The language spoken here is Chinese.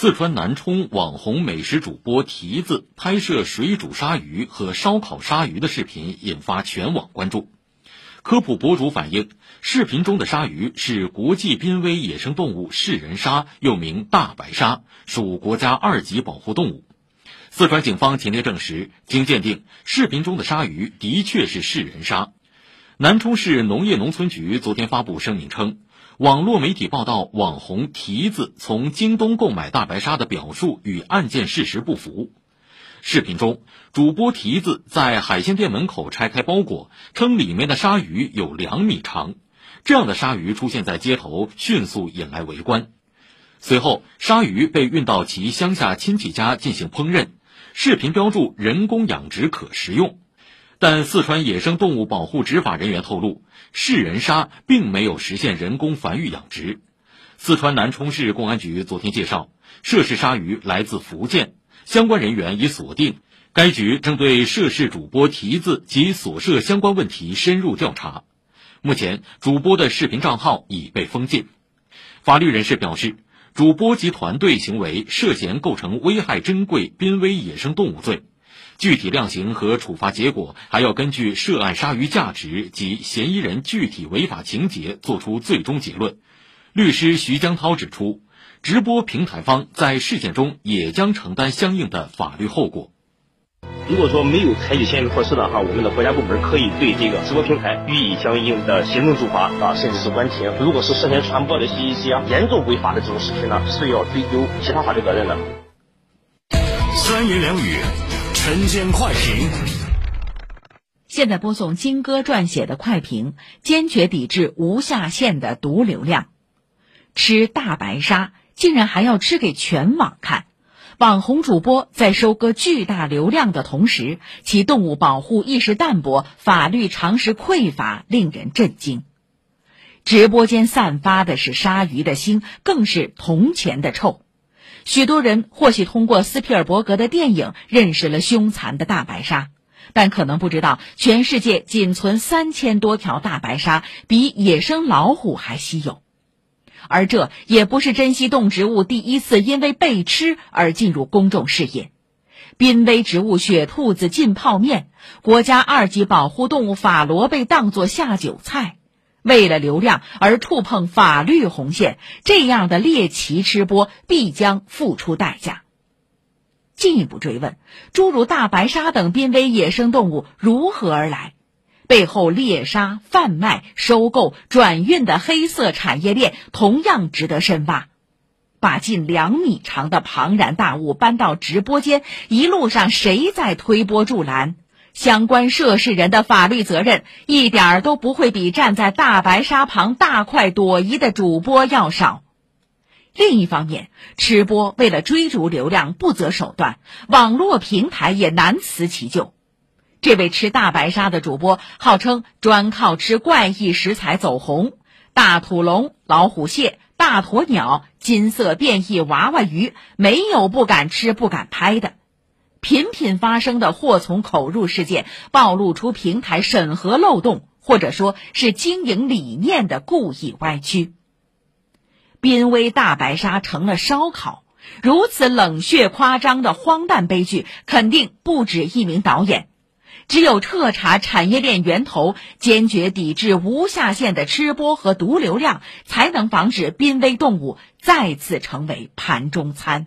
四川南充网红美食主播蹄子拍摄水煮鲨鱼和烧烤鲨鱼的视频引发全网关注。科普博主反映，视频中的鲨鱼是国际濒危野生动物噬人鲨，又名大白鲨，属国家二级保护动物。四川警方前天证实，经鉴定，视频中的鲨鱼的确是噬人鲨。南充市农业农村局昨天发布声明称。网络媒体报道，网红蹄子从京东购买大白鲨的表述与案件事实不符。视频中，主播蹄子在海鲜店门口拆开包裹，称里面的鲨鱼有两米长。这样的鲨鱼出现在街头，迅速引来围观。随后，鲨鱼被运到其乡下亲戚家进行烹饪。视频标注人工养殖，可食用。但四川野生动物保护执法人员透露，噬人鲨并没有实现人工繁育养殖。四川南充市公安局昨天介绍，涉事鲨鱼来自福建，相关人员已锁定，该局正对涉事主播蹄子及所涉相关问题深入调查。目前，主播的视频账号已被封禁。法律人士表示，主播及团队行为涉嫌构成危害珍贵濒危野生动物罪。具体量刑和处罚结果还要根据涉案鲨鱼价值及嫌疑人具体违法情节作出最终结论。律师徐江涛指出，直播平台方在事件中也将承担相应的法律后果。如果说没有采取相应措施的话，我们的国家部门可以对这个直播平台予以相应的行政处罚啊，甚至是关停。如果是涉嫌传播的一些严重违法的这种视频呢，是要追究其他法律责任的。三言两语。晨间快评，现在播送金哥撰写的快评，坚决抵制无下限的毒流量。吃大白鲨竟然还要吃给全网看，网红主播在收割巨大流量的同时，其动物保护意识淡薄、法律常识匮乏，令人震惊。直播间散发的是鲨鱼的腥，更是铜钱的臭。许多人或许通过斯皮尔伯格的电影认识了凶残的大白鲨，但可能不知道，全世界仅存三千多条大白鲨，比野生老虎还稀有。而这也不是珍稀动植物第一次因为被吃而进入公众视野。濒危植物雪兔子浸泡面，国家二级保护动物法罗被当作下酒菜。为了流量而触碰法律红线，这样的猎奇吃播必将付出代价。进一步追问，诸如大白鲨等濒危野生动物如何而来？背后猎杀、贩卖、收购、转运的黑色产业链同样值得深挖。把近两米长的庞然大物搬到直播间，一路上谁在推波助澜？相关涉事人的法律责任一点儿都不会比站在大白鲨旁大快朵颐的主播要少。另一方面，吃播为了追逐流量不择手段，网络平台也难辞其咎。这位吃大白鲨的主播号称专靠吃怪异食材走红，大土龙、老虎蟹、大鸵鸟、金色变异娃娃鱼，没有不敢吃、不敢拍的。频频发生的祸从口入事件，暴露出平台审核漏洞，或者说是经营理念的故意歪曲。濒危大白鲨成了烧烤，如此冷血夸张的荒诞悲剧，肯定不止一名导演。只有彻查产业链源头，坚决抵制无下限的吃播和毒流量，才能防止濒危动物再次成为盘中餐。